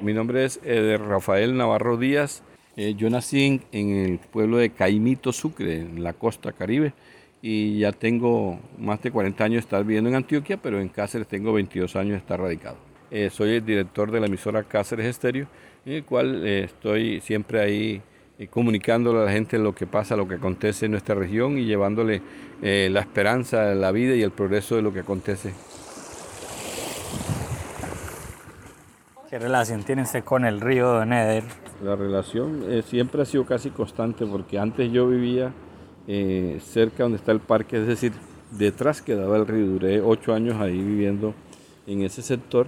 Mi nombre es Rafael Navarro Díaz. Eh, yo nací en, el pueblo de Caimito, Sucre, en la costa caribe, y ya tengo más de 40 años de estar viviendo en Antioquia, pero en Cáceres tengo 22 años de estar radicado. Eh, soy el director de la emisora Cáceres Estéreo, en el cual eh, estoy siempre ahí comunicándole a la gente lo que pasa, lo que acontece en nuestra región y llevándole la esperanza, la vida y el progreso de lo que acontece ¿Qué relación tiene usted con el río Doneder? La relación eh, siempre ha sido casi constante porque antes yo vivía eh, cerca donde está el parque, es decir, detrás quedaba el río. Duré ocho años ahí viviendo en ese sector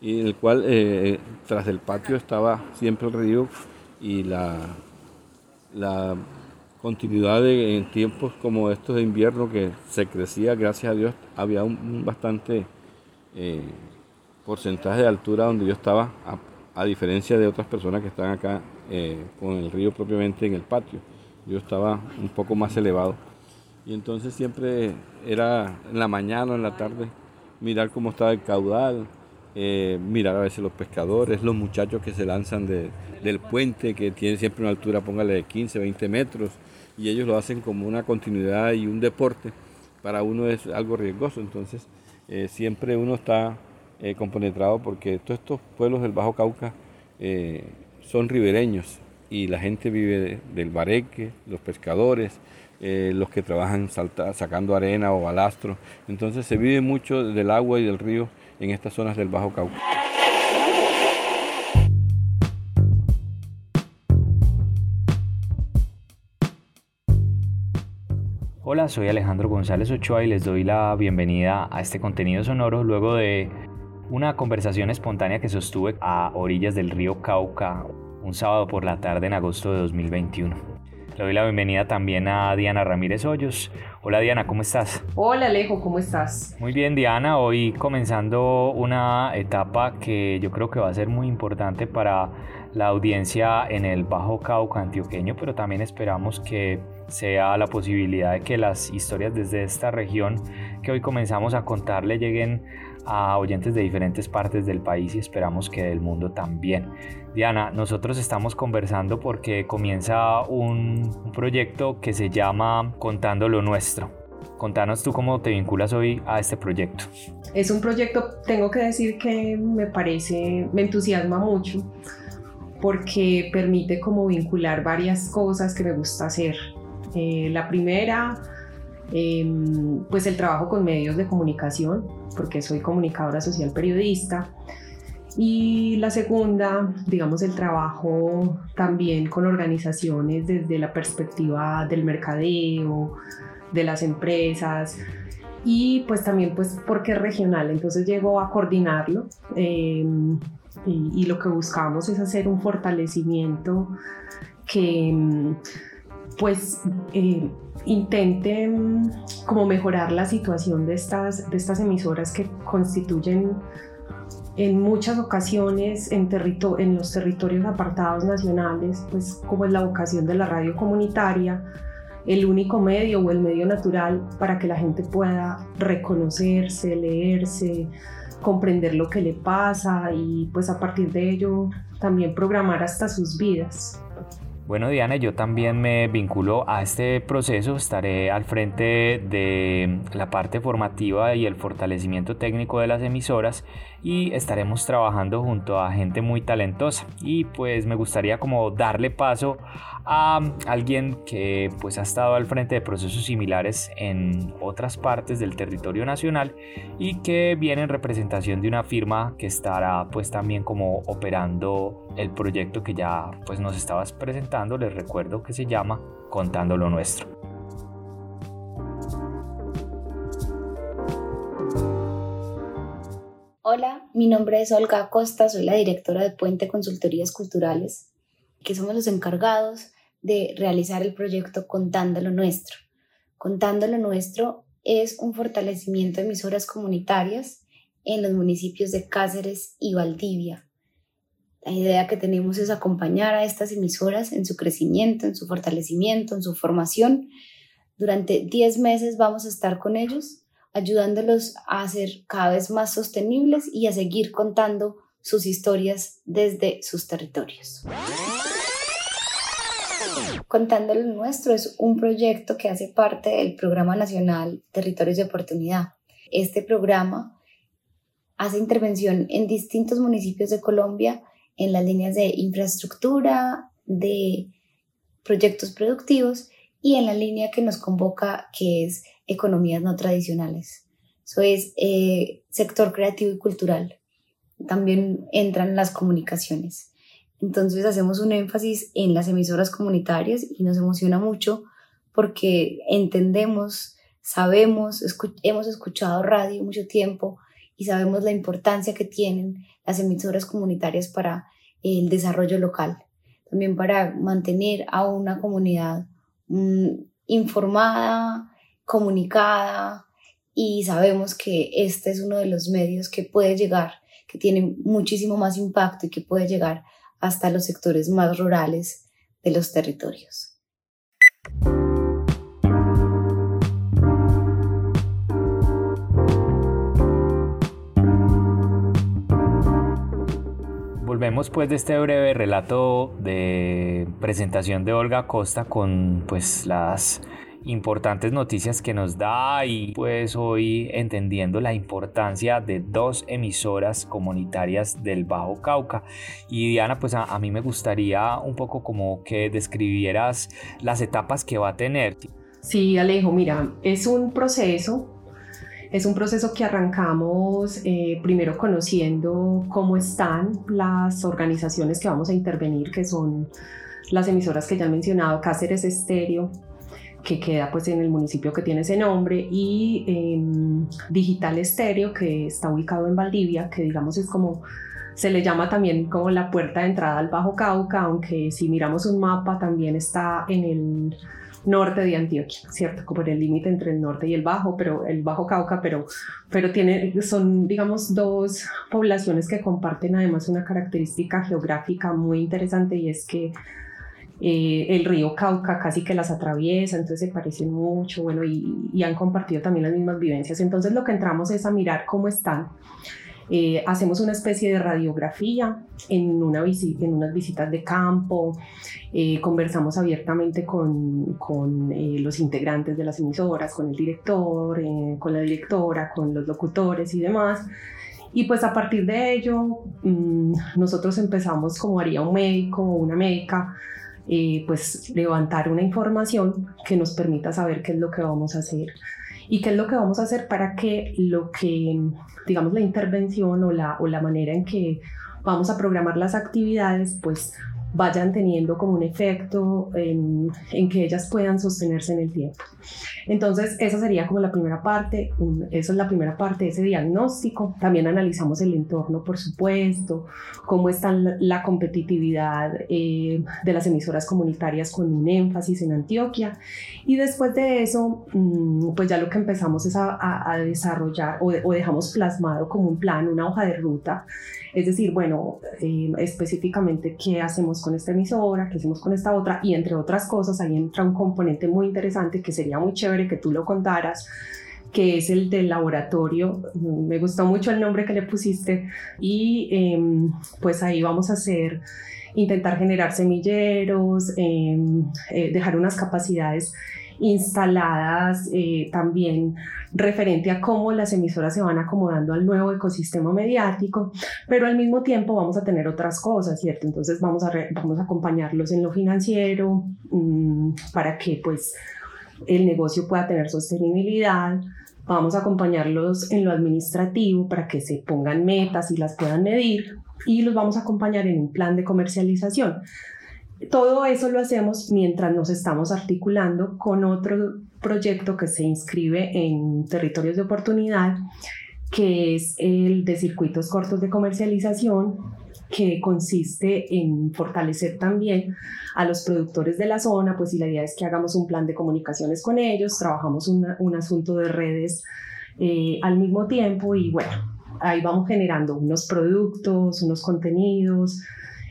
y en el cual eh, tras del patio estaba siempre el río y la, continuidad de, en tiempos como estos de invierno que se crecía, gracias a Dios, había un, bastante porcentaje de altura donde yo estaba, a, diferencia de otras personas que están acá eh, con el río propiamente en el patio. Yo estaba un poco más elevado. Y entonces siempre era en la mañana o en la tarde mirar cómo estaba el caudal, eh, mirar a veces los pescadores, los muchachos que se lanzan del puente, que tiene siempre una altura, póngale de 15, 20 metros, y ellos lo hacen como una continuidad y un deporte. Para uno es algo riesgoso, entonces eh, siempre uno está eh, porque todos estos pueblos del Bajo Cauca eh, son ribereños y la gente vive del bareque, los pescadores, eh, los que trabajan sacando arena o balastro. Entonces se vive mucho del agua y del río en estas zonas del Bajo Cauca. Hola, soy Alejandro González Ochoa y les doy la bienvenida a este contenido sonoro luego de una conversación espontánea que sostuve a orillas del río Cauca un sábado por la tarde en agosto de 2021. Le doy la bienvenida también a Diana Ramírez Hoyos. Hola Diana, ¿cómo estás? Hola Alejo, ¿cómo estás? Muy bien Diana, hoy comenzando una etapa que yo creo que va a ser muy importante para la audiencia en el Bajo Cauca antioqueño, pero también esperamos que sea la posibilidad de que las historias desde esta región que hoy comenzamos a contarle lleguen a oyentes de diferentes partes del país y esperamos que del mundo también. Diana, nosotros estamos conversando porque comienza un, proyecto que se llama Contando lo Nuestro. Contanos tú cómo te vinculas hoy a este proyecto. Es un proyecto, tengo que decir que me parece, me entusiasma mucho porque permite como vincular varias cosas que me gusta hacer. Eh, la primera, Em, pues el trabajo con medios de comunicación, porque soy comunicadora social periodista. Y la segunda, digamos, el trabajo también con organizaciones desde la perspectiva del mercadeo, de las empresas y pues también pues porque es regional, entonces llego a coordinarlo em, y, y, lo que buscamos es hacer un fortalecimiento que em, pues eh, intenten como mejorar la situación de estas, de estas emisoras que constituyen en muchas ocasiones en, en los territorios apartados nacionales, pues como es la vocación de la radio comunitaria, el único medio o el medio natural para que la gente pueda reconocerse, leerse, comprender lo que le pasa y pues a partir de ello también programar hasta sus vidas. Bueno, Diana, yo también me vinculo a este proceso. Estaré al frente de la parte formativa y el fortalecimiento técnico de las emisoras y estaremos trabajando junto a gente muy talentosa. Y pues me gustaría como darle paso a alguien que pues ha estado al frente de procesos similares en otras partes del territorio nacional y que viene en representación de una firma que estará pues también como operando el proyecto que ya pues nos estabas presentando les recuerdo que se llama Contando lo Nuestro. Hola, mi nombre es Olga Acosta, soy la directora de Puente Consultorías Culturales, que somos los encargados de realizar el proyecto Contando lo Nuestro. Contando lo Nuestro es un fortalecimiento de emisoras comunitarias en los municipios de Cáceres y Valdivia, la idea que tenemos es acompañar a estas emisoras en su crecimiento, en su fortalecimiento, en su formación. Durante 10 meses vamos a estar con ellos, ayudándolos a ser cada vez más sostenibles y a seguir contando sus historias desde sus territorios. Contando lo nuestro es un proyecto que hace parte del Programa Nacional Territorios de Oportunidad. Este programa hace intervención en distintos municipios de Colombia en las líneas de infraestructura, de proyectos productivos y en la línea que nos convoca que es economías no tradicionales. Eso es eh, sector creativo y cultural. También entran las comunicaciones. Entonces hacemos un énfasis en las emisoras comunitarias y nos emociona mucho porque entendemos, sabemos, hemos escuchado radio mucho tiempo y sabemos la importancia que tienen las emisoras comunitarias para el desarrollo local, también para mantener a una comunidad mm, informada, comunicada y sabemos que este es uno de los medios que puede llegar, que tiene muchísimo más impacto y que puede llegar hasta los sectores más rurales de los territorios. Volvemos pues de este breve relato de presentación de Olga Costa con pues las importantes noticias que nos da y pues hoy entendiendo la importancia de dos emisoras comunitarias del Bajo Cauca. Y Diana, pues a, mí me gustaría un poco como que describieras las etapas que va a tener. Sí, Alejo, mira, es un proceso es un proceso que arrancamos eh, primero conociendo cómo están las organizaciones que vamos a intervenir, que son las emisoras que ya han mencionado, Cáceres Estéreo, que queda pues en el municipio que tiene ese nombre, y em, Digital Estéreo, que está ubicado en Valdivia, que digamos es como, se le llama también como la puerta de entrada al Bajo Cauca, aunque si miramos un mapa también está en el norte de Antioquia, ¿cierto? Como en el límite entre el norte y el Bajo, pero el Bajo Cauca, pero, pero tiene, son, digamos, dos poblaciones que comparten además una característica geográfica muy interesante y es que eh, el río Cauca casi que las atraviesa, entonces se parecen mucho, bueno, y, y, han compartido también las mismas vivencias. Entonces lo que entramos es a mirar cómo están. Eh, hacemos una especie de radiografía en, una en unas visitas de campo, eh, conversamos abiertamente con, con los integrantes de las emisoras, con el director, con la directora, con los locutores y demás. Y pues a partir de ello, mm, nosotros empezamos como haría un médico o una médica eh, pues levantar una información que nos permita saber qué es lo que vamos a hacer. Y qué es lo que vamos a hacer para que lo que, digamos, la intervención o la, o la manera en que vamos a programar las actividades, pues vayan teniendo como un efecto en, en, que ellas puedan sostenerse en el tiempo. Entonces, esa sería como la primera parte, esa es la primera parte de ese diagnóstico. También analizamos el entorno, por supuesto, cómo está la, competitividad eh, de las emisoras comunitarias con un énfasis en Antioquia. Y después de eso, mm, pues ya lo que empezamos es a, a, desarrollar o, o dejamos plasmado como un plan, una hoja de ruta es decir, bueno, eh, específicamente qué hacemos con esta emisora, qué hacemos con esta otra, y entre otras cosas ahí entra un componente muy interesante que sería muy chévere que tú lo contaras, que es el del laboratorio. Me gustó mucho el nombre que le pusiste. Y em, pues ahí vamos a hacer intentar generar semilleros, em, eh, dejar unas capacidades instaladas eh, también referente a cómo las emisoras se van acomodando al nuevo ecosistema mediático, pero al mismo tiempo vamos a tener otras cosas, ¿cierto? Entonces vamos a, vamos a acompañarlos en lo financiero mm, para que pues el negocio pueda tener sostenibilidad, vamos a acompañarlos en lo administrativo para que se pongan metas y las puedan medir y los vamos a acompañar en un plan de comercialización. Todo eso lo hacemos mientras nos estamos articulando con otro proyecto que se inscribe en territorios de oportunidad, que es el de circuitos cortos de comercialización, que consiste en fortalecer también a los productores de la zona, pues la idea es que hagamos un plan de comunicaciones con ellos, trabajamos un asunto de redes eh, al mismo tiempo y bueno, ahí vamos generando unos productos, unos contenidos,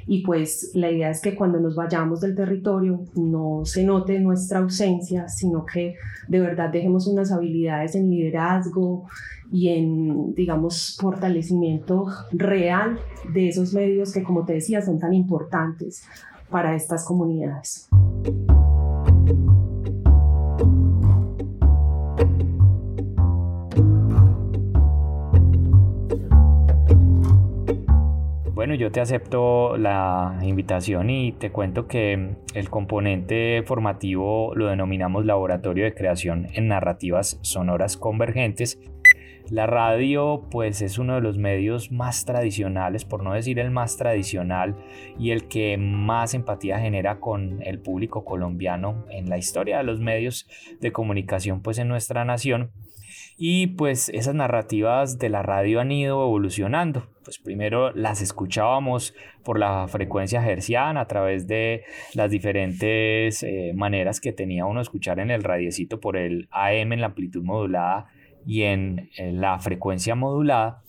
y pues la idea es que cuando nos vayamos del territorio no se note nuestra ausencia, sino que de verdad dejemos unas habilidades en liderazgo y en, digamos, fortalecimiento real de esos medios que, como te decía, son tan importantes para estas comunidades. Bueno, yo te acepto la invitación y te cuento que el componente formativo lo denominamos Laboratorio de Creación en Narrativas Sonoras Convergentes. La radio pues es uno de los medios más tradicionales, por no decir el más tradicional y el que más empatía genera con el público colombiano en la historia de los medios de comunicación pues en nuestra nación. Y pues esas narrativas de la radio han ido evolucionando. Pues primero las escuchábamos por la frecuencia herciana a través de las diferentes eh, maneras que tenía uno escuchar en el radiecito por el AM en la amplitud modulada y en, en la frecuencia modulada.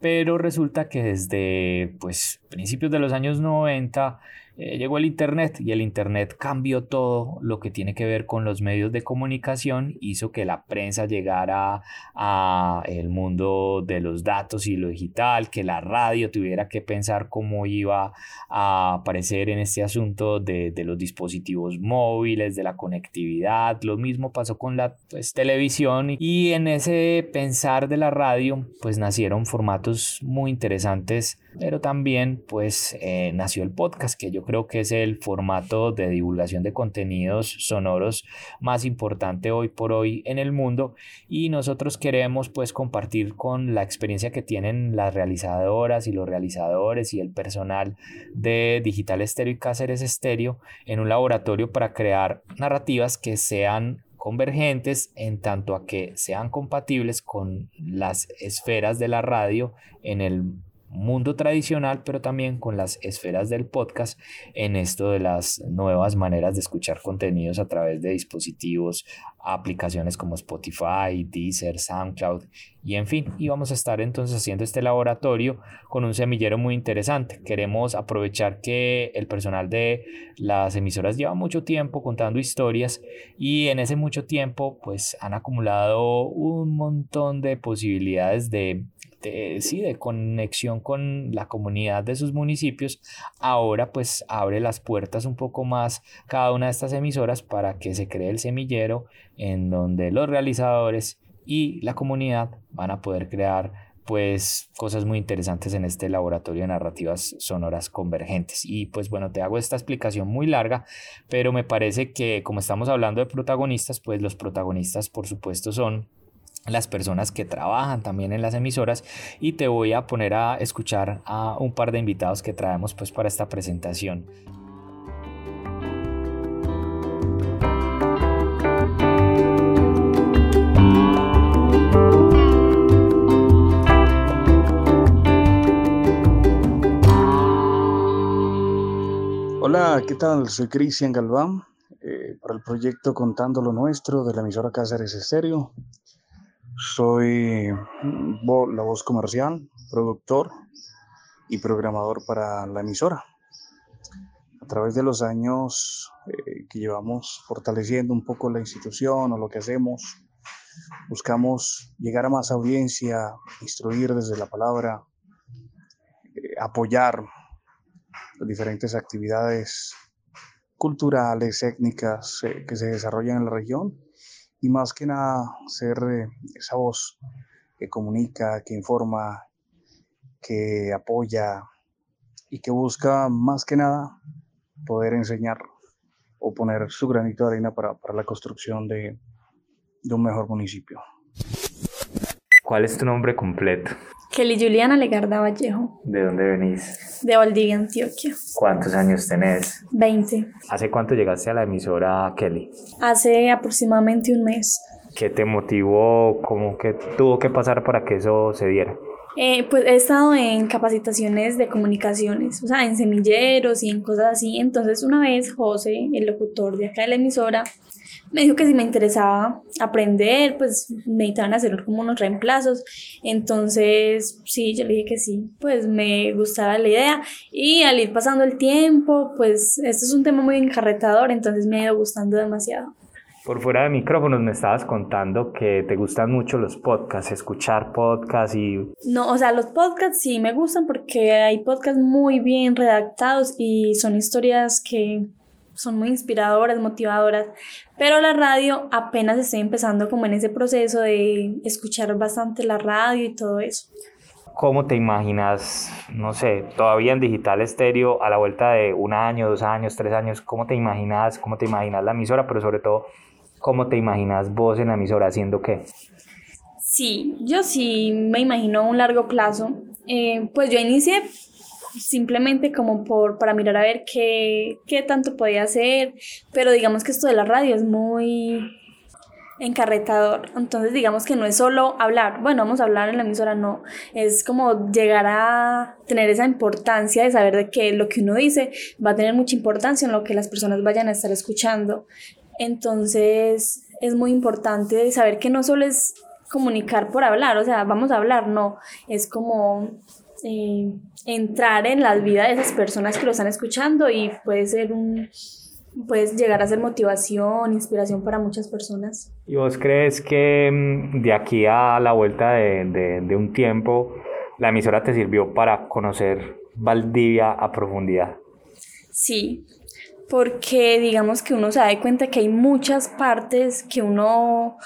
Pero resulta que desde pues principios de los años 90 eh, llegó el Internet y el Internet cambió todo lo que tiene que ver con los medios de comunicación, hizo que la prensa llegara a el mundo de los datos y lo digital, que la radio tuviera que pensar cómo iba a aparecer en este asunto de, de los dispositivos móviles, de la conectividad, lo mismo pasó con la pues, televisión y en ese pensar de la radio pues nacieron formatos muy interesantes pero también pues eh, nació el podcast, que yo creo que es el formato de divulgación de contenidos sonoros más importante hoy por hoy en el mundo y nosotros queremos pues compartir con la experiencia que tienen las realizadoras y los realizadores y el personal de Digital Estéreo y Cáceres Estéreo en un laboratorio para crear narrativas que sean convergentes en tanto a que sean compatibles con las esferas de la radio en el mundo tradicional, pero también con las esferas del podcast en esto de las nuevas maneras de escuchar contenidos a través de dispositivos, aplicaciones como Spotify, Deezer, SoundCloud y en fin, y vamos a estar entonces haciendo este laboratorio con un semillero muy interesante. Queremos aprovechar que el personal de las emisoras lleva mucho tiempo contando historias y en ese mucho tiempo pues han acumulado un montón de posibilidades de de, sí, de conexión con la comunidad de sus municipios, ahora pues abre las puertas un poco más cada una de estas emisoras para que se cree el semillero en donde los realizadores y la comunidad van a poder crear pues cosas muy interesantes en este laboratorio de narrativas sonoras convergentes. Y pues bueno, te hago esta explicación muy larga, pero me parece que como estamos hablando de protagonistas, pues los protagonistas por supuesto son las personas que trabajan también en las emisoras y te voy a poner a escuchar a un par de invitados que traemos pues para esta presentación. Hola, ¿qué tal? Soy Cristian Galván eh, para el proyecto Contando lo Nuestro de la emisora Cáceres Estéreo. Soy la voz comercial, productor y programador para la emisora. A través de los años eh, que llevamos fortaleciendo un poco la institución o lo que hacemos, buscamos llegar a más audiencia, instruir desde la palabra, eh, apoyar las diferentes actividades culturales, étnicas eh, que se desarrollan en la región y más que nada ser eh, esa voz que comunica, que informa, que apoya y que busca más que nada poder enseñar o poner su granito de arena para, la construcción de, de un mejor municipio. ¿Cuál es tu nombre completo? Kelly Juliana Legarda Vallejo. ¿De dónde venís? De Valdivia, Antioquia. ¿Cuántos años tenés? 20. ¿Hace cuánto llegaste a la emisora Kelly? Hace aproximadamente un mes. ¿Qué te motivó? ¿Cómo que tuvo que pasar para que eso se diera? Eh, pues he estado en capacitaciones de comunicaciones, o sea, en semilleros y en cosas así. Entonces una vez José, el locutor de acá de la emisora, me dijo que si me interesaba aprender, pues me necesitaban hacer como unos reemplazos. Entonces, sí, yo le dije que sí, pues me gustaba la idea. Y al ir pasando el tiempo, pues esto es un tema muy encarretador, entonces me ha ido gustando demasiado. Por fuera de micrófonos me estabas contando que te gustan mucho los podcasts, escuchar podcasts y... No, o sea, los podcasts sí me gustan porque hay podcasts muy bien redactados y son historias que son muy inspiradoras, motivadoras, pero la radio apenas estoy empezando como en ese proceso de escuchar bastante la radio y todo eso. ¿Cómo te imaginas, no sé, todavía en digital estéreo a la vuelta de un año, dos años, tres años? ¿Cómo te imaginas, cómo te imaginas la emisora, pero sobre todo ¿Cómo te imaginas vos en la emisora haciendo qué? Sí, yo sí me imagino un largo plazo. Eh, pues yo inicié simplemente como por, para mirar a ver qué, qué tanto podía hacer, pero digamos que esto de la radio es muy encarretador. Entonces, digamos que no es solo hablar, bueno, vamos a hablar en la emisora, no, es como llegar a tener esa importancia de saber de que lo que uno dice va a tener mucha importancia en lo que las personas vayan a estar escuchando. Entonces es muy importante saber que no solo es comunicar por hablar, o sea, vamos a hablar, no, es como eh, entrar en la vida de esas personas que lo están escuchando y puede ser un, puedes llegar a ser motivación, inspiración para muchas personas. ¿Y vos crees que mm, de aquí a la vuelta de, de un tiempo la emisora te sirvió para conocer Valdivia a profundidad? Sí, porque digamos que uno se da cuenta que hay muchas partes que uno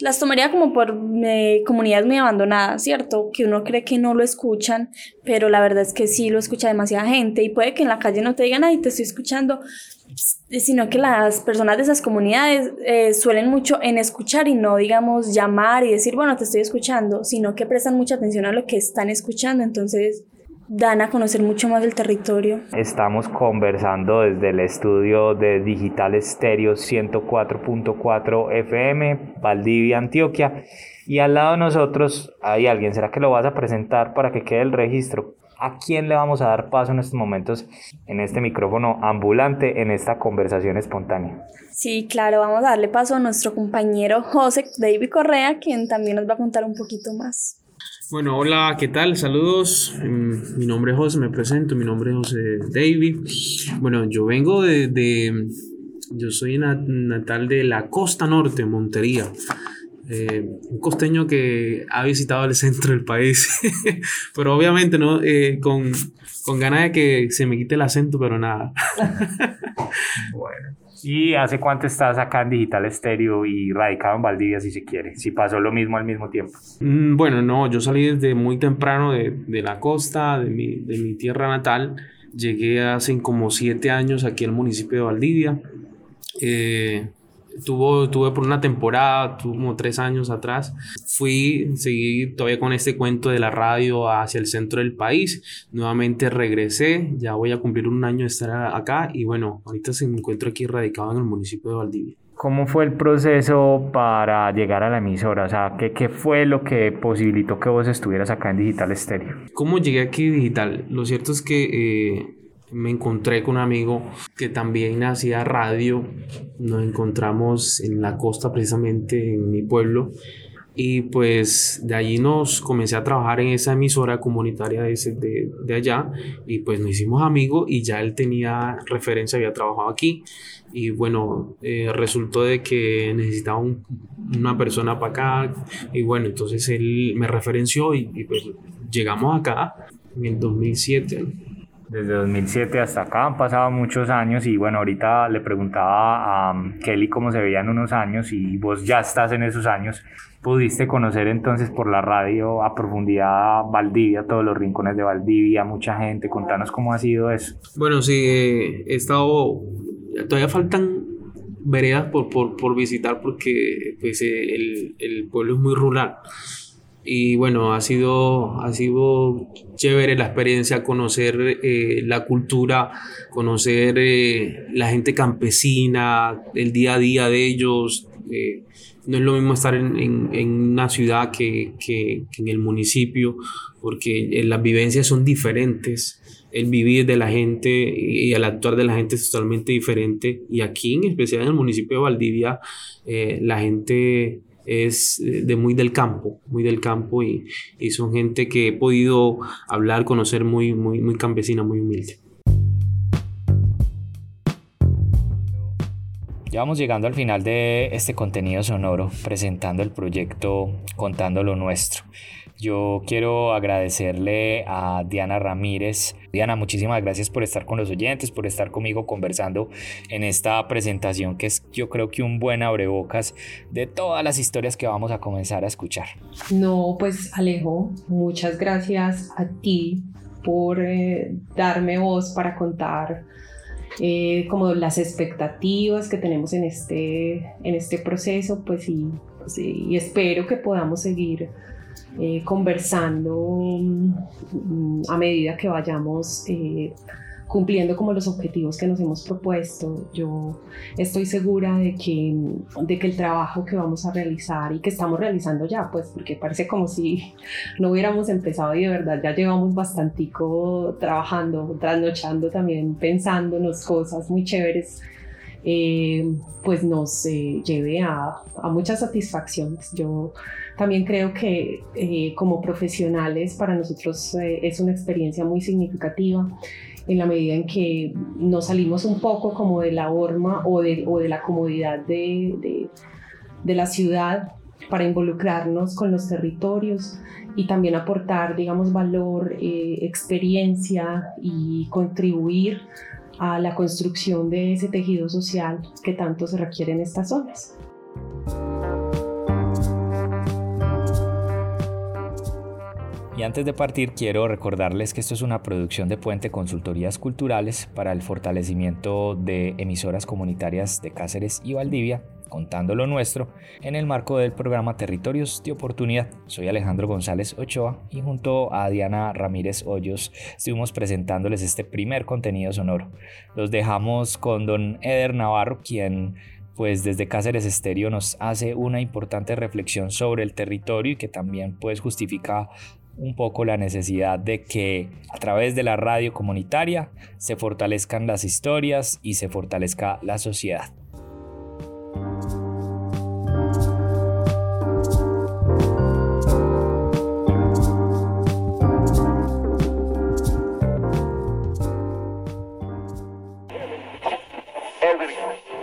las tomaría como por eh, comunidades muy abandonadas, ¿cierto? Que uno cree que no lo escuchan, pero la verdad es que sí lo escucha demasiada gente. Y puede que en la calle no te digan, ay, te estoy escuchando, sino que las personas de esas comunidades eh, suelen mucho en escuchar y no, digamos, llamar y decir, bueno, te estoy escuchando, sino que prestan mucha atención a lo que están escuchando, entonces dan a conocer mucho más del territorio. Estamos conversando desde el estudio de Digital Estéreo 104.4 FM, Valdivia, Antioquia. Y al lado de nosotros hay alguien. ¿Será que lo vas a presentar para que quede el registro? ¿A quién le vamos a dar paso en estos momentos en este micrófono ambulante, en esta conversación espontánea? Sí, claro, vamos a darle paso a nuestro compañero José David Correa, quien también nos va a contar un poquito más. Bueno, hola, ¿qué tal? Saludos. Mm, mi nombre es José, me presento. Mi nombre es José David. Bueno, yo vengo de. yo soy natal de la costa norte, Montería. Eh, un costeño que ha visitado el centro del país, pero obviamente no eh, con, con ganas de que se me quite el acento, pero nada. bueno. ¿Y hace cuánto estás acá en Digital Estéreo y radicado en Valdivia, si se quiere? Si pasó lo mismo al mismo tiempo. Mm, bueno, no, yo salí desde muy temprano de, de la costa, de mi, de mi, tierra natal. Llegué hace como siete años aquí al municipio de Valdivia. Eh, tuvo, tuve por una temporada, tuvo como tres años atrás. Fui, seguí todavía con este cuento de la radio hacia el centro del país. Nuevamente regresé, ya voy a cumplir un año de estar acá y bueno, ahorita se me encuentro aquí radicado en el municipio de Valdivia. ¿Cómo fue el proceso para llegar a la emisora? O sea, ¿qué, ¿qué, fue lo que posibilitó que vos estuvieras acá en Digital Estéreo? ¿Cómo llegué aquí Digital? Lo cierto es que eh, me encontré con un amigo que también hacía radio. Nos encontramos en la costa, precisamente en mi pueblo. Y pues de allí nos comencé a trabajar en esa emisora comunitaria de, de, allá. Y pues nos hicimos amigos y ya él tenía referencia, había trabajado aquí. Y bueno, eh, resultó de que necesitaba una persona para acá. Y bueno, entonces él me referenció y, y pues llegamos acá en el 2007 desde 2007 hasta acá han pasado muchos años y bueno, ahorita le preguntaba a um, Kelly cómo se veían unos años y vos ya estás en esos años. ¿Pudiste conocer entonces por la radio a profundidad Valdivia, todos los rincones de Valdivia, mucha gente? Contanos cómo ha sido eso. Bueno, sí, he estado, todavía faltan veredas por, por, por visitar porque pues, el, el pueblo es muy rural y bueno, ha sido, ha sido chévere la experiencia, conocer eh, la cultura, conocer eh, la gente campesina, el día a día de ellos, eh, no es lo mismo estar en, en, una ciudad que, que, en el municipio, porque eh, las vivencias son diferentes. El vivir de la gente y el actuar de la gente es totalmente diferente. Y aquí, en especial en el municipio de Valdivia, eh, la gente es de muy del campo, muy del campo y, y, son gente que he podido hablar, conocer muy, muy, muy campesina, muy humilde. Ya vamos llegando al final de este contenido sonoro presentando el proyecto Contando lo Nuestro. Yo quiero agradecerle a Diana Ramírez. Diana, muchísimas gracias por estar con los oyentes, por estar conmigo conversando en esta presentación que es yo creo que un buen abrebocas de todas las historias que vamos a comenzar a escuchar. No, pues Alejo, muchas gracias a ti por eh, darme voz para contar eh, como las expectativas que tenemos en este, en este proceso, pues y, pues, y espero que podamos seguir eh, conversando mm, a medida que vayamos eh, cumpliendo como los objetivos que nos hemos propuesto. Yo estoy segura de que, de que el trabajo que vamos a realizar y que estamos realizando ya, pues porque parece como si no hubiéramos empezado y de verdad ya llevamos bastantico trabajando, trasnochando también, pensándonos cosas muy chéveres. Eh, pues nos eh, lleve a, a, muchas satisfacciones. Yo también creo que eh, como profesionales para nosotros es una experiencia muy significativa en la medida en que nos salimos un poco como de la horma o de, o de la comodidad de, de, la ciudad para involucrarnos con los territorios y también aportar, digamos, valor, eh, experiencia y contribuir a la construcción de ese tejido social que tanto se requiere en estas zonas. Y antes de partir quiero recordarles que esto es una producción de Puente Consultorías Culturales para el fortalecimiento de emisoras comunitarias de Cáceres y Valdivia, contando lo nuestro, en el marco del programa Territorios de Oportunidad. Soy Alejandro González Ochoa y junto a Diana Ramírez Hoyos estuvimos presentándoles este primer contenido sonoro. Los dejamos con don Eder Navarro, quien pues desde Cáceres Estéreo nos hace una importante reflexión sobre el territorio y que también pues justifica un poco la necesidad de que a través de la radio comunitaria se fortalezcan las historias y se fortalezca la sociedad.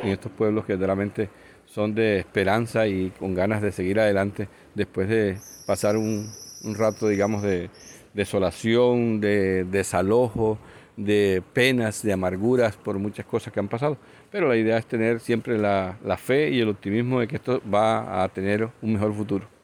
En estos pueblos que realmente son de esperanza y con ganas de seguir adelante después de pasar un, un rato, digamos, de desolación, de desalojo, de penas, de amarguras por muchas cosas que han pasado. Pero la idea es tener siempre la, la fe y el optimismo de que esto va a tener un mejor futuro.